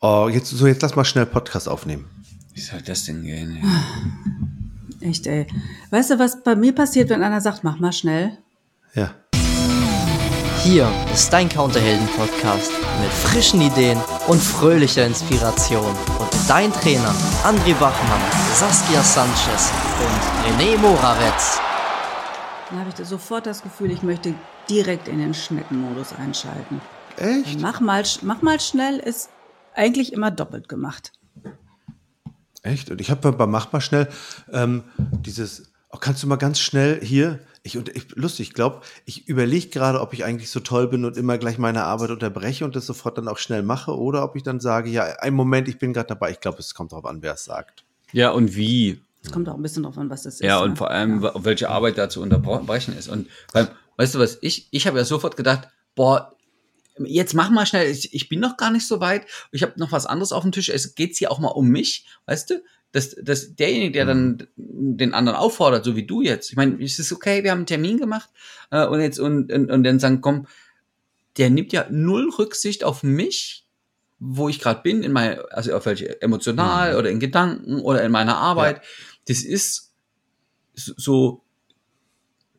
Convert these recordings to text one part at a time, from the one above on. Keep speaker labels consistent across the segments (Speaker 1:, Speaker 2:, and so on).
Speaker 1: Oh, jetzt, so, jetzt lass mal schnell Podcast aufnehmen.
Speaker 2: Wie soll das denn gehen?
Speaker 3: Echt, ey. Weißt du, was bei mir passiert, wenn einer sagt, mach mal schnell?
Speaker 1: Ja.
Speaker 4: Hier ist dein Counterhelden-Podcast mit frischen Ideen und fröhlicher Inspiration. Und dein Trainer André Bachmann, Saskia Sanchez und René Moravetz.
Speaker 3: Dann habe ich sofort das Gefühl, ich möchte direkt in den Schneckenmodus einschalten.
Speaker 1: Echt?
Speaker 3: Mach mal, mach mal schnell ist eigentlich immer doppelt gemacht.
Speaker 1: Echt? Und ich habe bei Mach mal schnell ähm, dieses, oh, kannst du mal ganz schnell hier, ich, und ich lustig, ich glaube, ich überlege gerade, ob ich eigentlich so toll bin und immer gleich meine Arbeit unterbreche und das sofort dann auch schnell mache oder ob ich dann sage, ja, einen Moment, ich bin gerade dabei. Ich glaube, es kommt darauf an, wer es sagt.
Speaker 2: Ja, und wie?
Speaker 3: Es kommt auch ein bisschen drauf an, was das ist.
Speaker 2: Ja, und
Speaker 3: ne?
Speaker 2: vor allem,
Speaker 3: Ja.
Speaker 2: welche Arbeit da zu unterbrechen ist. Und beim, weißt du was, ich, ich habe ja sofort gedacht, boah, jetzt mach mal schnell, ich, ich bin noch gar nicht so weit, ich habe noch was anderes auf dem Tisch, es geht hier auch mal um mich, weißt du? Dass, dass derjenige, der dann den anderen auffordert, so wie du jetzt, ich meine, es ist okay, wir haben einen Termin gemacht äh, und jetzt und, und, und dann sagen, komm, der nimmt ja null Rücksicht auf mich, wo ich gerade bin, in mein, also auf welche emotional oder in Gedanken oder in meiner Arbeit. Das ist so,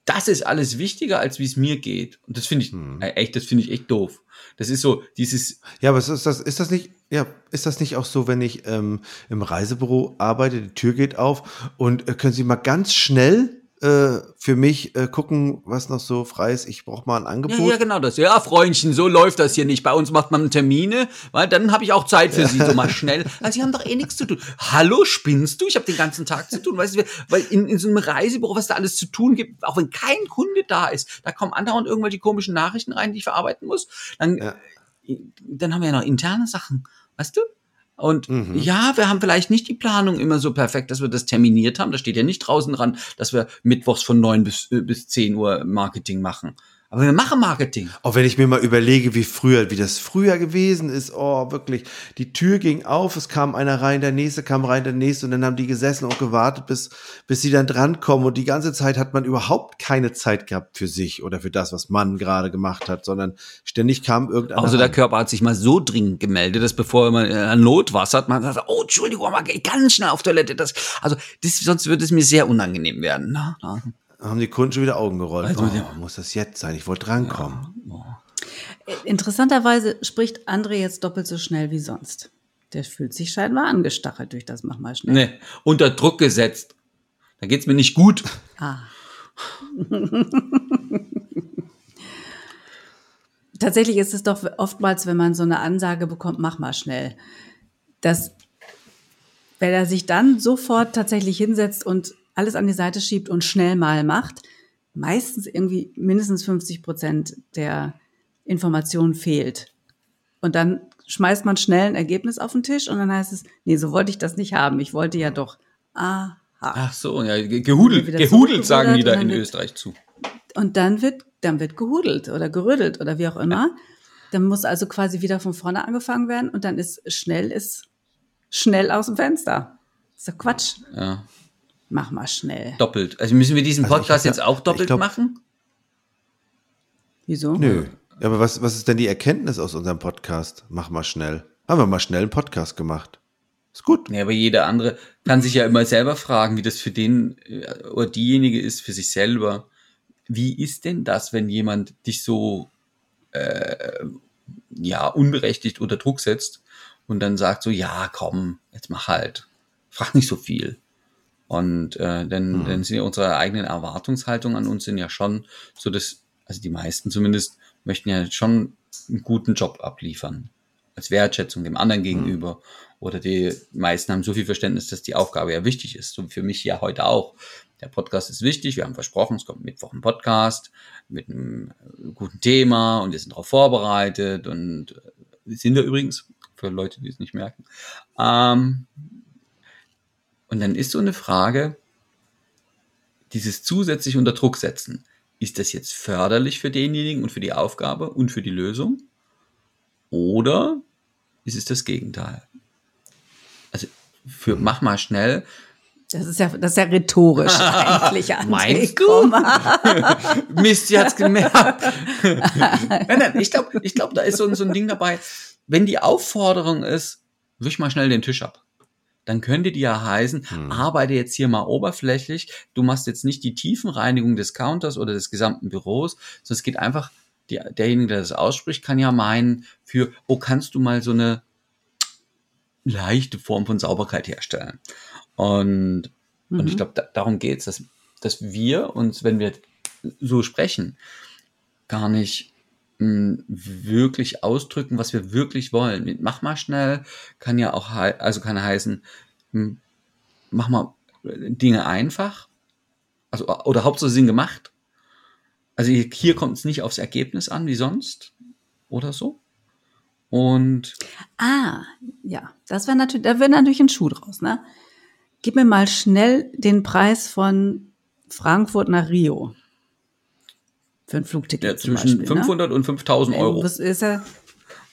Speaker 2: das ist alles wichtiger, als wie es mir geht. Und das finde ich
Speaker 1: Hm.
Speaker 2: äh, echt, das finde ich echt doof. Das ist so dieses,
Speaker 1: Ja, aber ist das, ist das nicht, ja, ist das nicht auch so, wenn ich ähm, im Reisebüro arbeite, die Tür geht auf und äh, können Sie mal ganz schnell äh, für mich äh, gucken, was noch so frei ist? Ich brauche mal ein
Speaker 2: ja,
Speaker 1: Angebot.
Speaker 2: ja, genau das. Ja, Freundchen, so läuft das hier nicht. Bei uns macht man Termine, weil dann habe ich auch Zeit für Sie, so mal schnell. Also, Sie haben doch eh nichts zu tun. Hallo, spinnst du? Ich habe den ganzen Tag zu tun. Weißt du, weil in, in so einem Reisebüro, was da alles zu tun gibt, auch wenn kein Kunde da ist, da kommen andauernd irgendwelche komischen Nachrichten rein, die ich verarbeiten muss. Dann,
Speaker 1: Ja.
Speaker 2: dann haben wir ja noch interne Sachen, weißt du? Und
Speaker 1: Mhm.
Speaker 2: ja, wir haben vielleicht nicht die Planung immer so perfekt, dass wir das terminiert haben. Da steht ja nicht draußen dran, dass wir mittwochs von 9 bis, äh, bis 10 Uhr Marketing machen. Aber wir machen Marketing.
Speaker 1: Auch wenn ich mir mal überlege, wie früher, wie das früher gewesen ist, oh, wirklich. Die Tür ging auf, es kam einer rein, der nächste kam rein, der nächste und dann haben die gesessen und gewartet, bis, bis sie dann drankommen und die ganze Zeit hat man überhaupt keine Zeit gehabt für sich oder für das, was man gerade gemacht hat, sondern ständig kam irgendeiner.
Speaker 2: Also der. Körper hat sich mal so dringend gemeldet, dass bevor man äh, Notwasser hat, man sagt, oh, Entschuldigung, mal ganz schnell auf Toilette. Das, also das, sonst würde es mir sehr unangenehm werden. Na, na.
Speaker 1: Haben die Kunden schon wieder Augen gerollt.
Speaker 2: Also,
Speaker 1: oh,
Speaker 2: ja.
Speaker 1: muss das jetzt sein? Ich wollte drankommen.
Speaker 3: Interessanterweise spricht André jetzt doppelt so schnell wie sonst. Der fühlt sich scheinbar angestachelt durch das Mach mal schnell.
Speaker 2: Nee, unter Druck gesetzt. Da geht's mir nicht gut.
Speaker 3: Ah. Tatsächlich ist es doch oftmals, wenn man so eine Ansage bekommt, mach mal schnell, dass wenn er sich dann sofort tatsächlich hinsetzt und alles an die Seite schiebt und schnell mal macht, meistens irgendwie mindestens 50 Prozent der Information fehlt. Und dann schmeißt man schnell ein Ergebnis auf den Tisch und dann heißt es, nee, so wollte ich das nicht haben. Ich wollte ja doch, aha.
Speaker 2: Ach so, ja, ge- gehudelt, gehudelt sagen die da in
Speaker 3: wird-
Speaker 2: Österreich zu.
Speaker 3: Und dann wird, dann wird gehudelt oder gerüttelt oder wie auch immer. Dann muss also quasi wieder von vorne angefangen werden und dann ist schnell ist schnell aus dem Fenster. ist doch Quatsch.
Speaker 2: Ja,
Speaker 3: Mach mal schnell.
Speaker 2: doppelt. Also müssen wir diesen
Speaker 1: Also
Speaker 2: Podcast
Speaker 1: hab ja-
Speaker 2: jetzt auch doppelt
Speaker 1: glaub-
Speaker 2: machen?
Speaker 3: Wieso?
Speaker 1: Nö. Aber was, was ist denn die Erkenntnis aus unserem Podcast? Mach mal schnell. Haben wir mal schnell einen Podcast gemacht. Ist gut.
Speaker 2: Ja, aber jeder andere kann sich ja immer selber fragen, wie das für den äh, oder diejenige ist für sich selber. Wie ist denn das, wenn jemand dich so äh, ja unberechtigt unter Druck setzt und dann sagt so, ja, komm, jetzt mach halt, frag nicht so viel. Und äh, dann, dann sind ja unsere eigenen Erwartungshaltungen an uns sind ja schon so, dass also die meisten zumindest möchten ja schon einen guten Job abliefern als Wertschätzung dem anderen gegenüber. Oder die meisten haben so viel Verständnis, dass die Aufgabe ja wichtig ist. So für mich ja heute auch. Der Podcast ist wichtig. Wir haben versprochen, es kommt Mittwoch ein Podcast mit einem äh, guten Thema und wir sind darauf vorbereitet und äh, sind wir übrigens für Leute, die es nicht merken. Ähm, und dann ist so eine Frage, dieses zusätzlich unter Druck setzen. Ist das jetzt förderlich für denjenigen und für die Aufgabe und für die Lösung? Oder ist es das Gegenteil? Also für mach mal schnell.
Speaker 3: Das ist ja, das ist ja rhetorisch eigentlich.
Speaker 2: Meinst du? Mist, sie hat's gemerkt. nein, nein, ich glaube, ich glaub, da ist so, so ein Ding dabei. Wenn die Aufforderung ist, wisch mal schnell den Tisch ab. Dann könnte die ja heißen,
Speaker 1: Hm.
Speaker 2: arbeite jetzt hier mal oberflächlich. Du machst jetzt nicht die Tiefenreinigung des Counters oder des gesamten Büros, sondern es geht einfach, die, derjenige, der das ausspricht, kann ja meinen, für, oh, kannst du mal so eine leichte Form von Sauberkeit herstellen. Und, und ich
Speaker 3: Mhm.
Speaker 2: glaube, da, darum geht's, dass, dass wir uns, wenn wir so sprechen, gar nicht wirklich ausdrücken, was wir wirklich wollen. Mit Mach mal schnell kann ja auch, also kann heißen, mh, mach mal Dinge einfach, also oder Hauptsache Sinn gemacht. Also hier, hier kommt es nicht aufs Ergebnis an, wie sonst oder so. Und
Speaker 3: Ah, ja, das wäre natürlich, da wäre natürlich ein Schuh draus, ne? Gib mir mal schnell den Preis von Frankfurt nach Rio. Für ein Flugticket
Speaker 2: ja, zwischen
Speaker 3: Beispiel, ne?
Speaker 2: 500 und 5000 Euro.
Speaker 3: Das ist ja,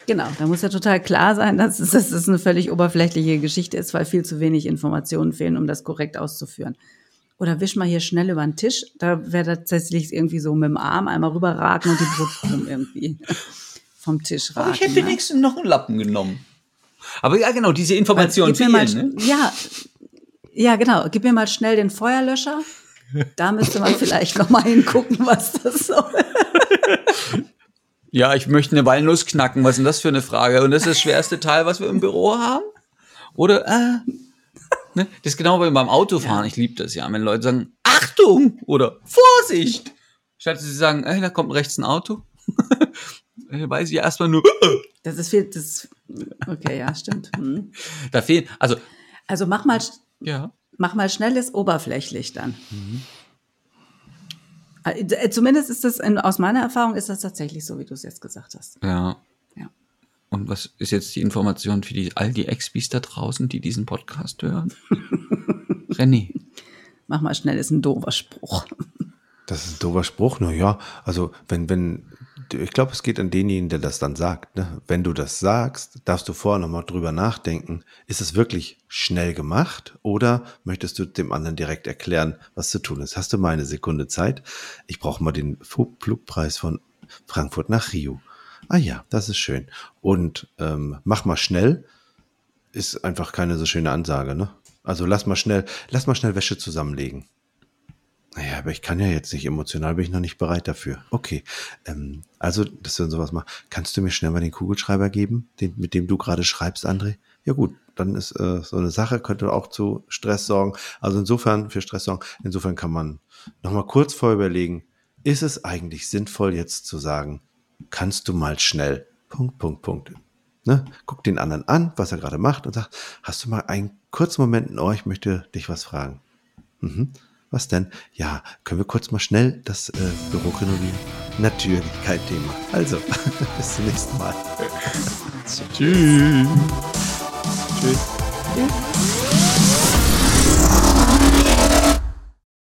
Speaker 3: genau, da muss ja total klar sein, dass es, dass es eine völlig oberflächliche Geschichte ist, weil viel zu wenig Informationen fehlen, um das korrekt auszuführen. Oder wisch mal hier schnell über den Tisch. Da wäre tatsächlich irgendwie so mit dem Arm einmal rüberragen und die Brotkrumen irgendwie vom Tisch ragen.
Speaker 2: Aber ich hätte
Speaker 3: ne?
Speaker 2: wenigstens noch einen Lappen genommen. Aber ja, genau, diese Informationen
Speaker 3: Gib mir
Speaker 2: fehlen.
Speaker 3: mal,
Speaker 2: Ne?
Speaker 3: Ja, ja, genau. Gib mir mal schnell den Feuerlöscher. Da müsste man vielleicht noch mal hingucken, was das soll.
Speaker 2: Ja, ich möchte eine Walnuss knacken. Was ist denn das für eine Frage? Und das ist das schwerste Teil, was wir im Büro haben? Oder, äh, ne? Das ist genau wie beim Autofahren. Ich liebe das ja, wenn Leute sagen, Achtung oder Vorsicht. Statt sie sagen, ey, da kommt rechts ein Auto. Äh, Weiß ich erstmal nur,
Speaker 3: Das ist viel, das, okay, ja, stimmt. Hm.
Speaker 2: da fehlen, also,
Speaker 3: Also mach mal,
Speaker 2: ja.
Speaker 3: Mach mal schnell ist oberflächlich dann. Äh, Zumindest ist das, in, aus meiner Erfahrung ist das tatsächlich so, wie du es jetzt gesagt hast.
Speaker 2: Ja.
Speaker 3: Ja.
Speaker 2: Und was ist jetzt die Information für die, all die Expis da draußen, die diesen Podcast hören? René.
Speaker 3: Mach mal schnell ist ein doofer Spruch.
Speaker 1: Das ist ein doofer Spruch, na ja. Also, wenn, wenn, ich glaube, es geht an denjenigen, der das dann sagt. Ne? Wenn du das sagst, darfst du vorher nochmal drüber nachdenken. Ist es wirklich schnell gemacht oder möchtest du dem anderen direkt erklären, was zu tun ist? Hast du mal eine Sekunde Zeit? Ich brauche mal den Flugpreis von Frankfurt nach Rio. Ah ja, das ist schön. Und ähm, mach mal schnell ist einfach keine so schöne Ansage, ne? Also lass mal schnell, lass mal schnell Wäsche zusammenlegen. Naja, aber ich kann ja jetzt nicht, emotional bin ich noch nicht bereit dafür. Okay, ähm, also, dass du dann sowas machst, kannst du mir schnell mal den Kugelschreiber geben, den, mit dem du gerade schreibst, André? Ja gut, dann ist äh, so eine Sache, könnte auch zu Stress sorgen. Also insofern, für Stress sorgen, insofern kann man nochmal kurz vor überlegen, ist es eigentlich sinnvoll jetzt zu sagen, kannst du mal schnell, Punkt, Punkt, Punkt. Ne? Guck den anderen an, was er gerade macht und sag, hast du mal einen kurzen Moment Ohr, ich möchte dich was fragen. Mhm. Was denn? Ja, können wir kurz mal schnell das äh, Büro renovieren? Natürlich kein Thema. Also, bis zum nächsten Mal. Tschüss. Tschüss.
Speaker 2: Tschüss.